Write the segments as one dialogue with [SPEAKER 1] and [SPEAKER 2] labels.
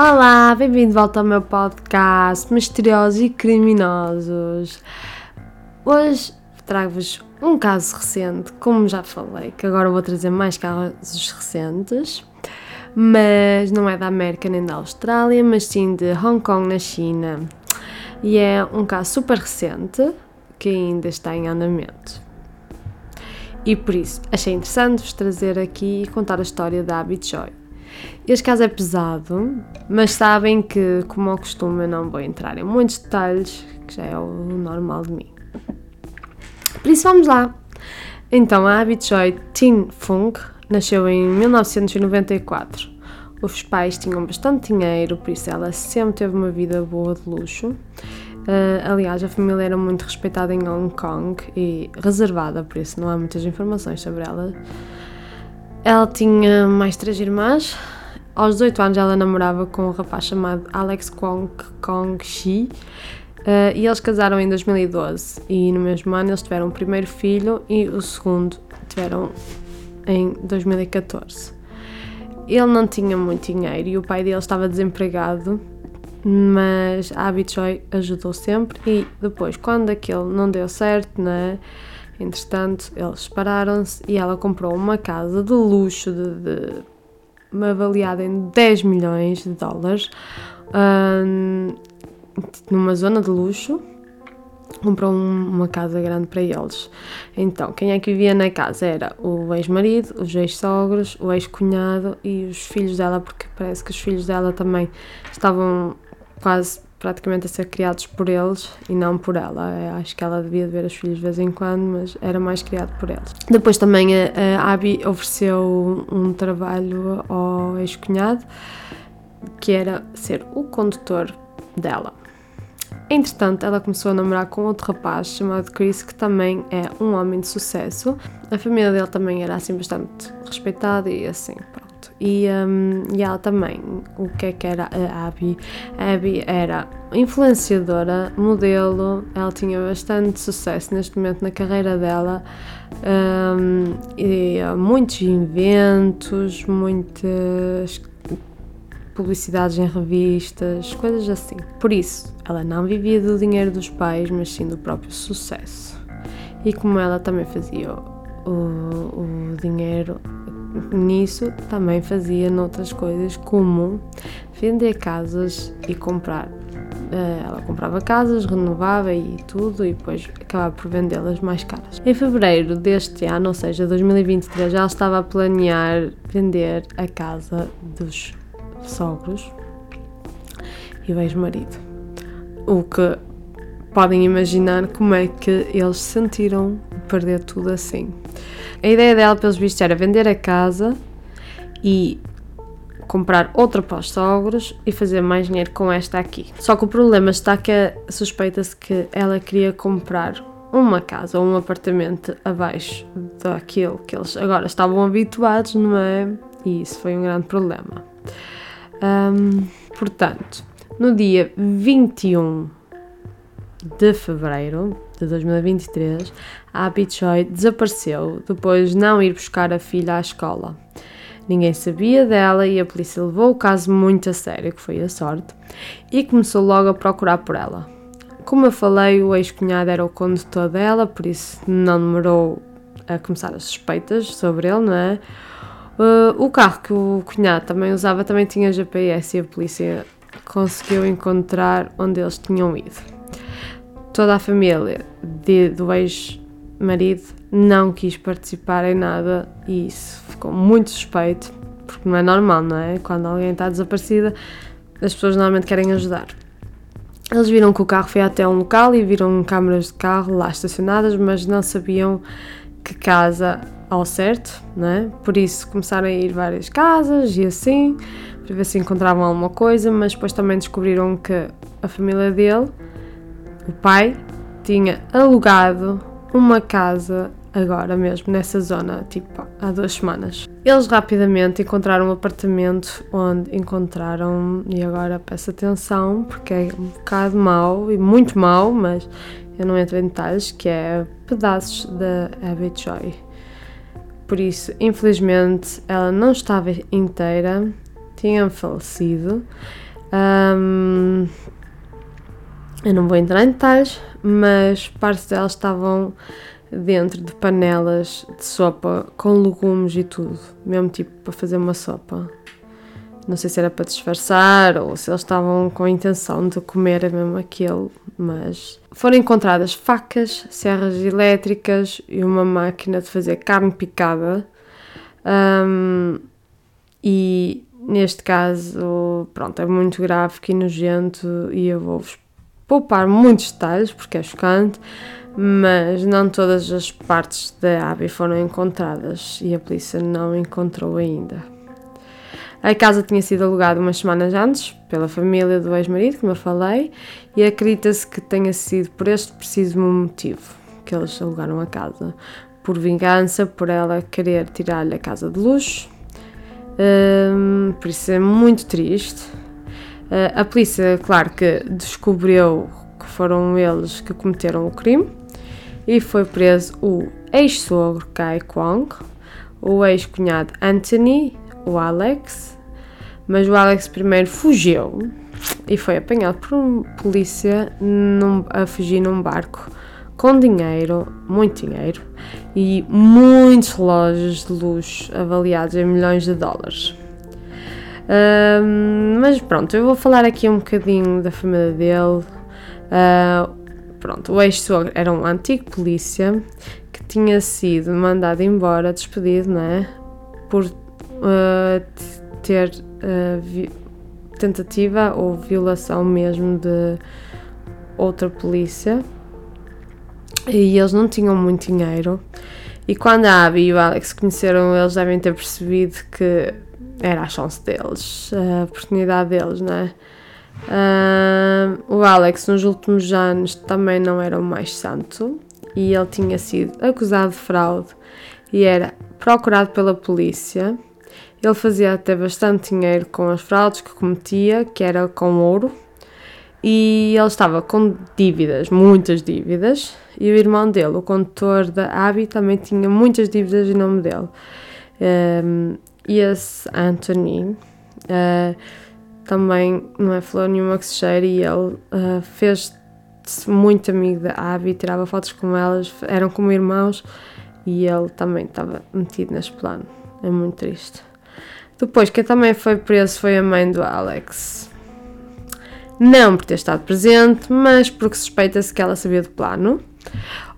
[SPEAKER 1] Olá, bem-vindo de volta ao meu podcast Misteriosos e Criminosos. Hoje trago-vos um caso recente, como já falei, que agora vou trazer mais casos recentes, mas não é da América nem da Austrália, mas sim de Hong Kong, na China. E é um caso super recente que ainda está em andamento. E por isso achei interessante vos trazer aqui e contar a história da Abby Joy. Este caso é pesado, mas sabem que, como ao costume, eu não vou entrar em muitos detalhes, que já é o normal de mim. Por isso vamos lá. Então, a Abby Joy Tin Fung nasceu em 1994. Os pais tinham bastante dinheiro, por isso ela sempre teve uma vida boa de luxo. Uh, aliás, a família era muito respeitada em Hong Kong e reservada, por isso não há muitas informações sobre ela. Ela tinha mais três irmãs. Aos 18 anos ela namorava com um rapaz chamado Alex Kwong Kong Shi uh, e eles casaram em 2012 e no mesmo ano eles tiveram o primeiro filho e o segundo tiveram em 2014. Ele não tinha muito dinheiro e o pai dele estava desempregado, mas a Choi ajudou sempre e depois, quando aquilo não deu certo, né, entretanto, eles separaram-se e ela comprou uma casa de luxo de, de avaliada em 10 milhões de dólares um, numa zona de luxo comprou uma casa grande para eles. Então, quem é que vivia na casa? Era o ex-marido, os ex-sogros, o ex-cunhado e os filhos dela, porque parece que os filhos dela também estavam quase praticamente a ser criados por eles e não por ela. Eu acho que ela devia ver os filhos de vez em quando, mas era mais criado por eles. Depois também a, a Abby ofereceu um trabalho ao ex-cunhado, que era ser o condutor dela. Entretanto, ela começou a namorar com outro rapaz chamado Chris, que também é um homem de sucesso. A família dele também era assim bastante respeitada e assim, pronto. E, um, e ela também, o que é que era a Abby? A Abby era influenciadora, modelo, ela tinha bastante sucesso neste momento na carreira dela. Um, e muitos inventos, muitas publicidades em revistas, coisas assim. Por isso, ela não vivia do dinheiro dos pais, mas sim do próprio sucesso. E como ela também fazia o, o dinheiro nisso, também fazia noutras coisas, como vender casas e comprar. Eh, ela comprava casas, renovava e tudo, e depois acabava por vendê-las mais caras. Em fevereiro deste ano, ou seja, 2023, ela estava a planear vender a casa dos sogros e o ex-marido. O que podem imaginar como é que eles se sentiram perder tudo assim. A ideia dela, pelos vistos, era vender a casa e comprar outra para os sogros e fazer mais dinheiro com esta aqui. Só que o problema está que suspeita-se que ela queria comprar uma casa ou um apartamento abaixo daquilo que eles agora estavam habituados, não é? E isso foi um grande problema. Um, portanto, no dia 21 de fevereiro de 2023, a Choi desapareceu depois de não ir buscar a filha à escola. Ninguém sabia dela e a polícia levou o caso muito a sério, que foi a sorte, e começou logo a procurar por ela. Como eu falei, o ex-cunhado era o condutor dela, por isso não demorou a começar as suspeitas sobre ele, não é? Uh, o carro que o cunhado também usava também tinha GPS e a polícia conseguiu encontrar onde eles tinham ido. Toda a família de, do ex-marido não quis participar em nada e isso ficou muito suspeito, porque não é normal, não é? Quando alguém está desaparecida, as pessoas normalmente querem ajudar. Eles viram que o carro foi até um local e viram câmaras de carro lá estacionadas, mas não sabiam que casa ao certo, né? Por isso começaram a ir várias casas e assim, para ver se encontravam alguma coisa, mas depois também descobriram que a família dele, o pai, tinha alugado uma casa agora mesmo nessa zona, tipo há duas semanas. Eles rapidamente encontraram um apartamento onde encontraram, e agora peço atenção porque é um bocado mau e muito mau, mas eu não entro em detalhes, que é pedaços da Abby Joy por isso, infelizmente, ela não estava inteira, tinha falecido. Um, eu não vou entrar em detalhes, mas partes delas estavam dentro de panelas de sopa com legumes e tudo, mesmo tipo para fazer uma sopa. Não sei se era para disfarçar ou se eles estavam com a intenção de comer mesmo aquilo, mas foram encontradas facas, serras elétricas e uma máquina de fazer carne picada. Um, e neste caso, pronto, é muito gráfico e nojento e eu vou-vos poupar muitos detalhes porque é chocante, mas não todas as partes da Abby foram encontradas e a polícia não encontrou ainda. A casa tinha sido alugada umas semanas antes pela família do ex-marido, como eu falei, e acredita-se que tenha sido por este preciso motivo que eles alugaram a casa. Por vingança, por ela querer tirar-lhe a casa de luxo. Um, por isso é muito triste. Uh, a polícia, claro que descobriu que foram eles que cometeram o crime e foi preso o ex-sogro Kai Kwong, o ex-cunhado Anthony o Alex, mas o Alex primeiro fugiu e foi apanhado por um polícia num, a fugir num barco com dinheiro, muito dinheiro, e muitos relógios de luxo avaliados em milhões de dólares. Uh, mas pronto, eu vou falar aqui um bocadinho da família dele. Uh, pronto, o ex-sogro era um antigo polícia que tinha sido mandado embora, despedido, não é? Por uh, ter uh, tentativa ou violação mesmo de outra polícia e eles não tinham muito dinheiro. E quando a Abby e o Alex conheceram, eles devem ter percebido que era a chance deles, a oportunidade deles, não é? Uh, o Alex, nos últimos anos, também não era o mais santo e ele tinha sido acusado de fraude e era procurado pela polícia ele fazia até bastante dinheiro com as fraudes que cometia, que era com ouro, e ele estava com dívidas, muitas dívidas, e o irmão dele, o condutor da Abby, também tinha muitas dívidas em nome dele. Um, e esse Anthony uh, também não é flor nenhuma que se cheire, e ele uh, fez-se muito amigo da Abby, tirava fotos com elas, eram como irmãos, e ele também estava metido neste plano. É muito triste. Depois, quem também foi preso foi a mãe do Alex. Não por ter estado presente, mas porque suspeita-se que ela sabia do plano.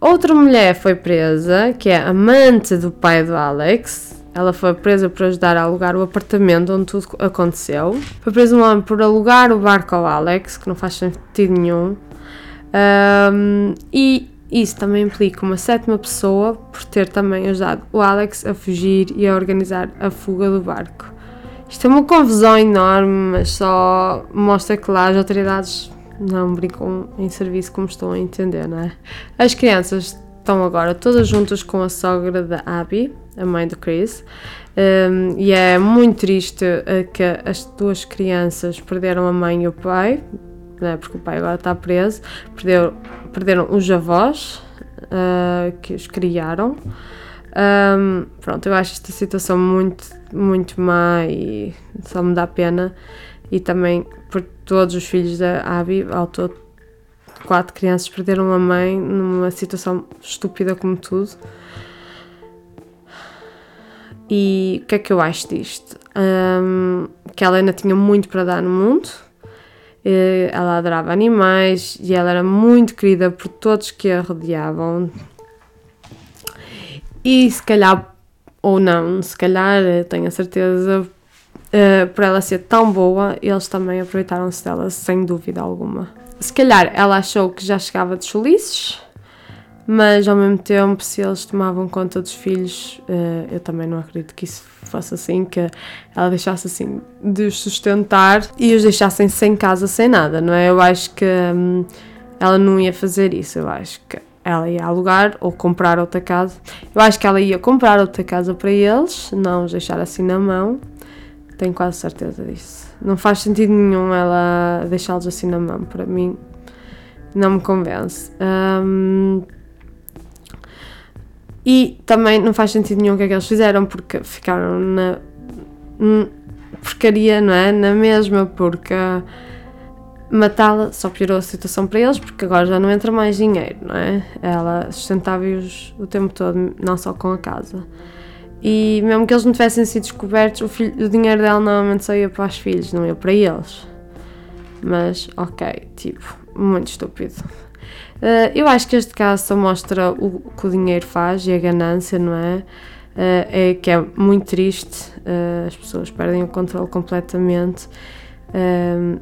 [SPEAKER 1] Outra mulher foi presa, que é amante do pai do Alex. Ela foi presa por ajudar a alugar o apartamento onde tudo aconteceu. Foi preso um homem por alugar o barco ao Alex, que não faz sentido nenhum. Um, e isso também implica uma sétima pessoa por ter também ajudado o Alex a fugir e a organizar a fuga do barco. Isto é uma confusão enorme, mas só mostra que lá as autoridades não brincam em serviço como estão a entender, não é? As crianças estão agora todas juntas com a sogra da Abby, a mãe do Chris, um, e é muito triste uh, que as duas crianças perderam a mãe e o pai, né, porque o pai agora está preso, perderam, perderam os avós uh, que os criaram. Um, pronto, eu acho esta situação muito, muito má e só me dá pena. E também por todos os filhos da Abby, ao todo, quatro crianças perderam a mãe numa situação estúpida como tudo. E o que é que eu acho disto? Um, que ela ainda tinha muito para dar no mundo ela adorava animais e ela era muito querida por todos que a rodeavam. E se calhar, ou não, se calhar, tenho a certeza, uh, por ela ser tão boa, eles também aproveitaram-se dela sem dúvida alguma. Se calhar ela achou que já chegava de cholices mas ao mesmo tempo, se eles tomavam conta dos filhos, uh, eu também não acredito que isso fosse assim, que ela deixasse assim de os sustentar e os deixassem sem casa, sem nada, não é? Eu acho que hum, ela não ia fazer isso, eu acho que ela ia alugar ou comprar outra casa. Eu acho que ela ia comprar outra casa para eles, não os deixar assim na mão. Tenho quase certeza disso. Não faz sentido nenhum ela deixá-los assim na mão, para mim não me convence. Um, e também não faz sentido nenhum o que é que eles fizeram, porque ficaram na, porcaria, não é? Na mesma, porque matá-la só piorou a situação para eles, porque agora já não entra mais dinheiro, não é? Ela sustentava-os o tempo todo, não só com a casa. E mesmo que eles não tivessem sido descobertos, o, filho, o dinheiro dela normalmente só ia para os filhos, não ia para eles. Mas, ok, tipo, muito estúpido. Uh, eu acho que este caso só mostra o que o dinheiro faz e a ganância, não é? Uh, é que é muito triste, uh, as pessoas perdem o controle completamente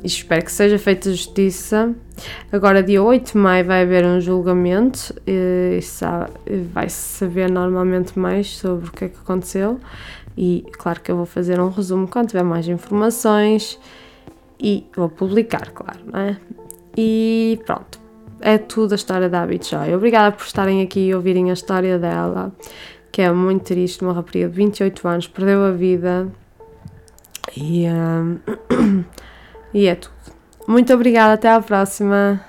[SPEAKER 1] e espero que seja feita justiça. Agora, dia 8 de maio, vai haver um julgamento e vai-se saber normalmente mais sobre o que é que aconteceu. E claro que eu vou fazer um resumo quando tiver mais informações e vou publicar, claro, não é? E pronto, é tudo a história da Abby Joy. Obrigada por estarem aqui e ouvirem a história dela, que é muito triste. Uma rapariga de 28 anos perdeu a vida e, um, e é tudo. Muito obrigada, até à próxima.